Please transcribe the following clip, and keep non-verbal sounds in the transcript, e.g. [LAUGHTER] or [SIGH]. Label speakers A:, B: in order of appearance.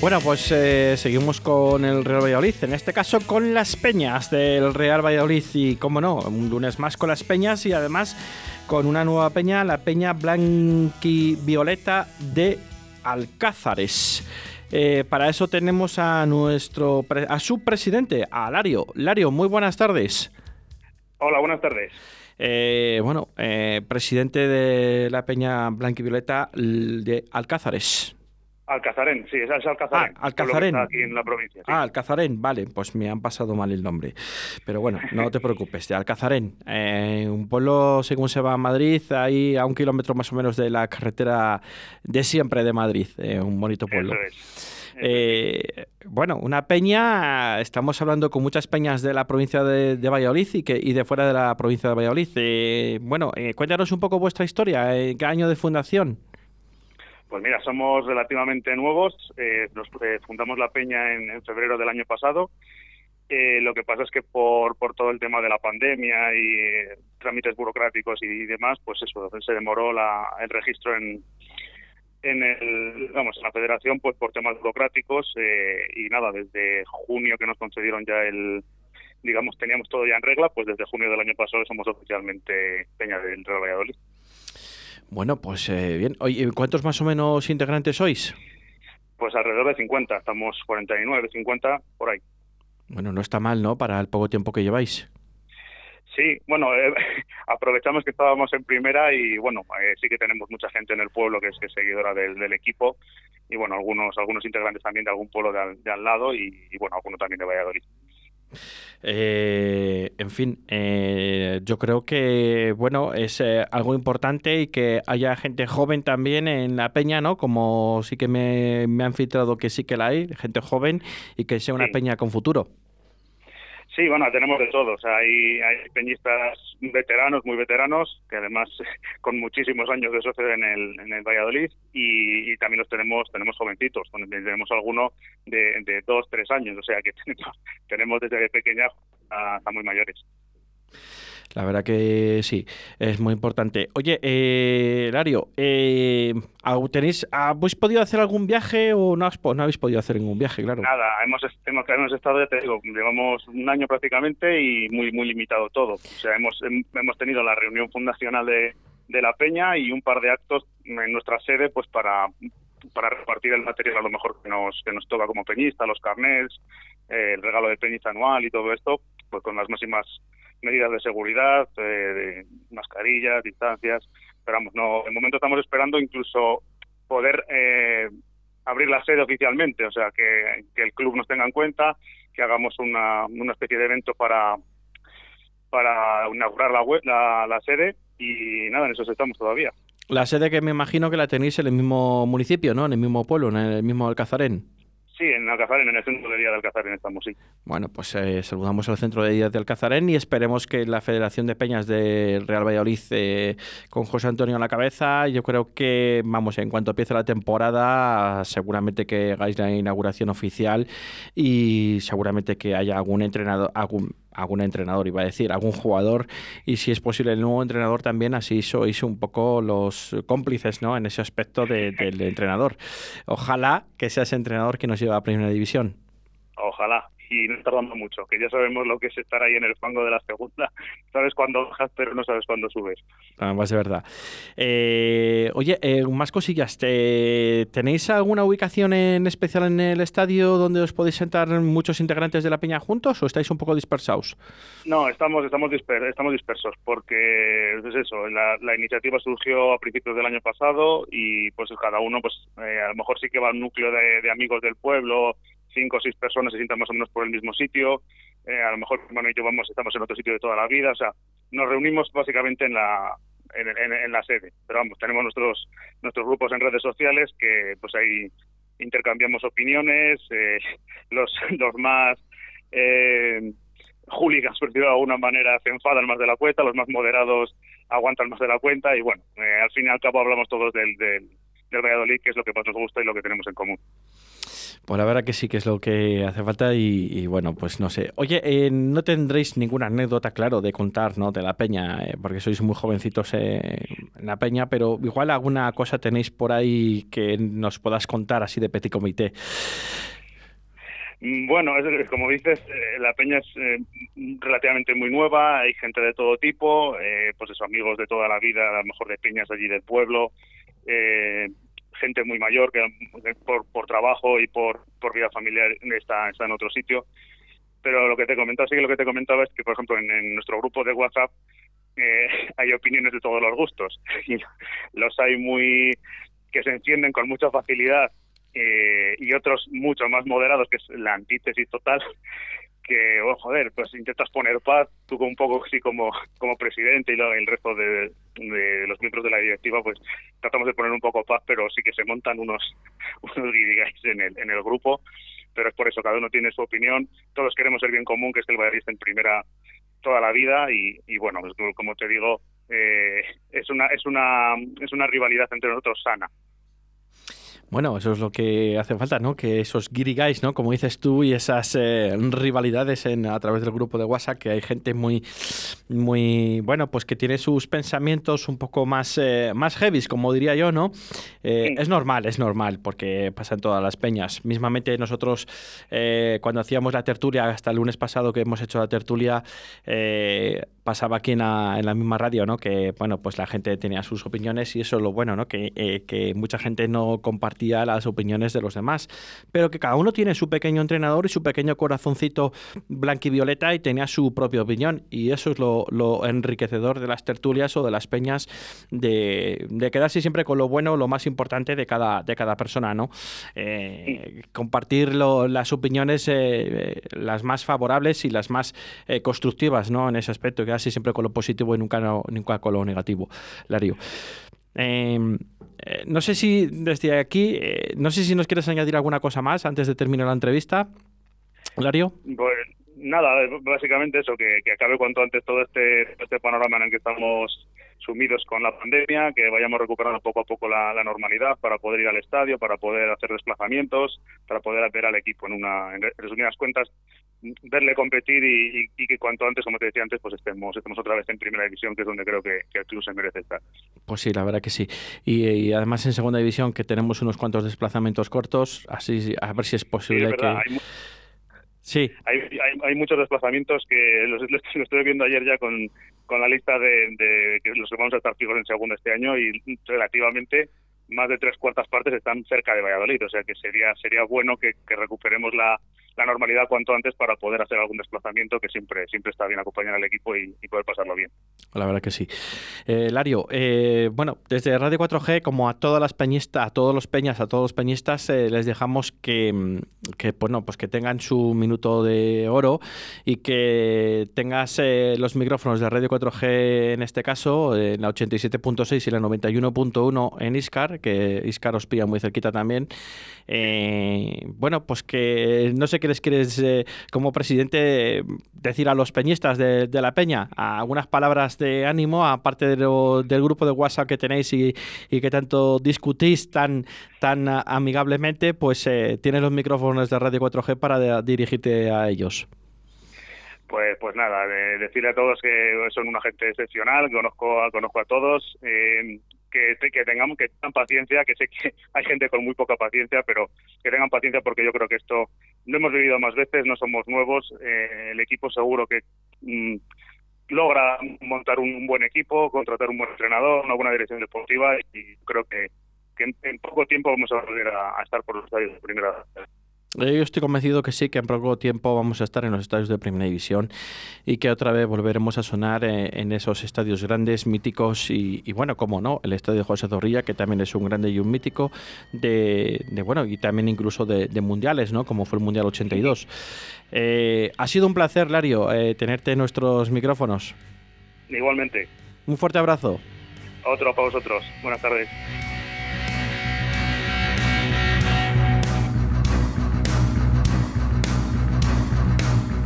A: Bueno, pues eh, seguimos con el Real Valladolid, en este caso con las peñas del Real Valladolid y, como no, un lunes más con las peñas y además con una nueva peña, la peña Blanqui-Violeta de Alcázares. Eh, para eso tenemos a nuestro a su presidente, a Lario. Lario, muy buenas tardes.
B: Hola, buenas tardes.
A: Eh, bueno, presidente de la Peña Blanquivioleta de Alcázares.
B: Alcazarén, sí, es Alcazarén.
A: Ah, Alcazarén.
B: aquí en la provincia.
A: Ah, Alcazarén, vale, pues me han pasado mal el nombre. Pero bueno, no te preocupes, de Alcazarén. Eh, un pueblo, según se va a Madrid, ahí a un kilómetro más o menos de la carretera de siempre de Madrid. Eh, un bonito pueblo. Eh, bueno, una peña, estamos hablando con muchas peñas de la provincia de, Valladolid y, que, y de fuera de la provincia de Valladolid. bueno, cuéntanos un poco vuestra historia, ¿qué año de fundación?
B: Pues mira, somos relativamente nuevos. Eh, nos eh, fundamos la peña en, febrero del año pasado. Eh, lo que pasa es que por, por todo el tema de la pandemia y trámites burocráticos y demás, pues eso, se demoró la, el registro en, en el, vamos, en la federación, pues por temas burocráticos y nada, desde junio que nos concedieron ya el, digamos, teníamos todo ya en regla, pues desde junio del año pasado somos oficialmente Peña del Real Valladolid.
A: Bueno, pues eh, bien. Oye, ¿cuántos más o menos integrantes sois?
B: Pues alrededor de 50, estamos 49, 50, por ahí.
A: Bueno, no está mal, ¿no? Para el poco tiempo que lleváis.
B: Sí, bueno, eh, [LAUGHS] aprovechamos que estábamos en primera y bueno, eh, sí que tenemos mucha gente en el pueblo que es, seguidora del, equipo y bueno, algunos algunos integrantes también de algún pueblo de al, lado y, y, bueno, algunos también de Valladolid.
A: Eh, en fin, eh, yo creo que bueno es eh, algo importante y que haya gente joven también en la peña, ¿no? Como sí que me, han filtrado que sí que la hay, gente joven y que sea una peña con futuro.
B: Sí, bueno, tenemos de todos. hay, hay peñistas veteranos, muy veteranos, que además [LAUGHS] con muchísimos años de socio en el, en el Valladolid, y, también los tenemos tenemos jovencitos, tenemos alguno de, dos, tres años, o sea que [LAUGHS] tenemos, desde pequeños hasta muy mayores.
A: La verdad que sí, es muy importante. Oye, eh, Lario, eh, ¿tenéis, ¿habéis podido hacer algún viaje o no, no habéis podido hacer ningún viaje, claro?
B: Nada, hemos, hemos, hemos, estado, ya te digo, llevamos un año prácticamente y muy muy limitado todo. O sea, hemos, hemos tenido la reunión fundacional de, de la Peña y un par de actos en nuestra sede pues para para repartir el material a lo mejor que nos, que nos toca como peñista, los carnets, eh, el regalo de peñista anual y todo esto, pues con las máximas medidas de seguridad, eh, mascarillas, distancias, pero vamos, no, de momento estamos esperando incluso poder eh, abrir la sede oficialmente, o sea, que, el club nos tenga en cuenta, que hagamos una, especie de evento para inaugurar la sede y nada, en eso estamos todavía.
A: La sede que me imagino que la tenéis en el mismo municipio, ¿no? En el mismo pueblo, en el mismo Alcazarén.
B: Sí, en Alcazarén, en el centro de día de Alcazarén estamos, sí.
A: Bueno, pues eh, saludamos al centro de día de Alcazarén y esperemos que la Federación de Peñas del Real Valladolid, eh, con José Antonio a la cabeza, yo creo que, vamos, en cuanto empiece la temporada, seguramente que hagáis la inauguración oficial y seguramente que haya algún entrenador, algún algún entrenador, iba a decir, algún jugador y si es posible el nuevo entrenador también, así sois un poco los cómplices ¿no? en ese aspecto del entrenador. Ojalá que sea ese entrenador que nos lleve a Primera División.
B: Ojalá y no tardando mucho, que ya sabemos lo que es estar ahí en el fango de la segunda. [LAUGHS] Sabes cuándo bajas, pero no sabes cuándo subes.
A: Además, de verdad. Eh, oye, eh, más cosillas. ¿Tenéis alguna ubicación en especial en el estadio donde os podéis sentar muchos integrantes de la peña juntos o estáis un poco dispersados?
B: No, estamos, estamos, estamos dispersos porque es eso, la, iniciativa surgió a principios del año pasado y pues cada uno, pues eh, a lo mejor sí que va un núcleo de amigos del pueblo cinco o seis personas se sientan más o menos por el mismo sitio, eh, a lo mejor hermano y yo vamos, estamos en otro sitio de toda la vida, o sea, nos reunimos básicamente en la en, la sede, pero vamos, tenemos nuestros nuestros grupos en redes sociales que pues ahí intercambiamos opiniones, eh, [LAUGHS] los los más eh, por decirlo de alguna manera, se enfadan más de la cuenta, los más moderados aguantan más de la cuenta y bueno, eh, al fin y al cabo hablamos todos del, del, del Valladolid, que es lo que más nos gusta y lo que tenemos en común.
A: Pues la verdad que sí que es lo que hace falta y, bueno, pues no sé. Oye, eh, no tendréis ninguna anécdota, claro, de contar, ¿no? De la peña, eh, porque sois muy jovencitos en la peña, pero igual alguna cosa tenéis por ahí que nos puedas contar así de petit comité.
B: Mm, bueno, como dices, eh, la peña es relativamente muy nueva, hay gente de todo tipo, pues eso, amigos de toda la vida, a lo mejor de peñas allí del pueblo, eh, gente muy mayor que por, por trabajo y por, por vida familiar está, está en otro sitio. Pero lo que te comentaba, sí que lo que te comentaba es que, por ejemplo, en, nuestro grupo de WhatsApp eh, [LAUGHS] hay opiniones de todos los gustos. [LAUGHS] Y los hay muy que se encienden con mucha facilidad eh, y otros mucho más moderados, que es la antítesis total, [LAUGHS] que, oh, joder, pues intentas poner paz, tú un poco así como, como presidente y el resto de, los miembros de la directiva, pues tratamos de poner un poco paz, pero sí que se montan unos, [LAUGHS] unos en el, en el grupo, pero es por eso, cada uno tiene su opinión, todos queremos el bien común, que es el Valladolid en primera toda la vida y, y bueno, pues, como te digo, eh, es una es una es una rivalidad entre nosotros sana
A: bueno, eso es lo que hace falta, ¿no? Que esos giri ¿no? Como dices tú, y esas eh, rivalidades en, a través del grupo de WhatsApp, que hay gente muy, muy, bueno, pues que tiene sus pensamientos un poco más, eh, más heavy, como diría yo, ¿no? Eh, es normal, es normal, porque pasa en todas las peñas. Mismamente nosotros, cuando hacíamos la tertulia, hasta el lunes pasado que hemos hecho la tertulia, pasaba aquí en la, misma radio, ¿no? Que, bueno, pues la gente tenía sus opiniones y eso es lo bueno, ¿no? Que, que mucha gente no comparte las opiniones de los demás, pero que cada uno tiene su pequeño entrenador y su pequeño corazoncito blanquivioleta y tenía su propia opinión. Y eso es lo, enriquecedor de las tertulias o de las peñas, de, quedarse siempre con lo bueno, lo más importante de cada, de cada persona, ¿no? Eh, compartir las opiniones, eh, eh, las más favorables y las más constructivas, ¿no? En ese aspecto, siempre con lo positivo y nunca, nunca con lo negativo. Lario. Em, eh, no sé si desde aquí, eh, no sé si nos quieres añadir alguna cosa más antes de terminar la entrevista, Lario.
B: Pues nada, básicamente eso, que, acabe cuanto antes todo este, este panorama en el que estamos sumidos con la pandemia, que vayamos recuperando poco a poco la, normalidad para poder ir al estadio, para poder hacer desplazamientos, para poder ver al equipo en una, en resumidas cuentas, verle competir y, que cuanto antes, como te decía antes, pues estemos, estemos otra vez en primera división, que es donde creo que, el club se merece estar.
A: Pues sí, la verdad que sí. Y, además en segunda división que tenemos unos cuantos desplazamientos cortos, así a ver si es posible que...
B: Sí. Hay, hay, muchos desplazamientos que los, estoy viendo ayer ya con, con la lista de, de, los que vamos a estar fijos en segundo este año y relativamente más de tres cuartas partes están cerca de Valladolid, o sea que sería sería bueno que, recuperemos la, normalidad cuanto antes para poder hacer algún desplazamiento que siempre siempre está bien acompañar al equipo y, poder pasarlo bien.
A: La verdad que sí. Eh, Lario, eh, bueno, desde Radio 4G, como a todas las peñistas, a todos los peñas, a todos los peñistas, eh, les dejamos que, que, bueno, pues que tengan su minuto de oro y que tengas los micrófonos de Radio 4G en este caso, en la 87.6 y la 91.1 en Iscar, que Iscar os pilla muy cerquita también. Eh, bueno, pues que no sé qué quieres, eh, como presidente, decir a los peñistas de, la peña, algunas palabras de ánimo, aparte del grupo de WhatsApp que tenéis y, que tanto discutís tan, tan amigablemente, pues eh, tienes los micrófonos de Radio 4G para dirigirte a ellos.
B: Pues, pues nada, decirle a todos que son una gente excepcional, conozco, conozco a todos, eh, que, que tengamos que tengan paciencia, que sé que [LAUGHS] hay gente con muy poca paciencia, pero que tengan paciencia porque yo creo que esto no hemos vivido más veces, no somos nuevos, eh, el equipo seguro que mm, logra montar un, buen equipo, contratar un buen entrenador, una buena dirección deportiva y creo que, en, poco tiempo vamos a volver a, estar por los estadios de primera
A: yo estoy convencido que sí, que en poco tiempo vamos a estar en los estadios de Primera División y que otra vez volveremos a sonar eh, en esos estadios grandes, míticos y, bueno, como no, el estadio José Zorrilla, que también es un grande y un mítico de, bueno, y también incluso de, mundiales, ¿no? Como fue el Mundial 82. Eh, ha sido un placer, Lario, tenerte en nuestros micrófonos.
B: Igualmente.
A: Un fuerte abrazo.
B: Otro para vosotros. Buenas tardes.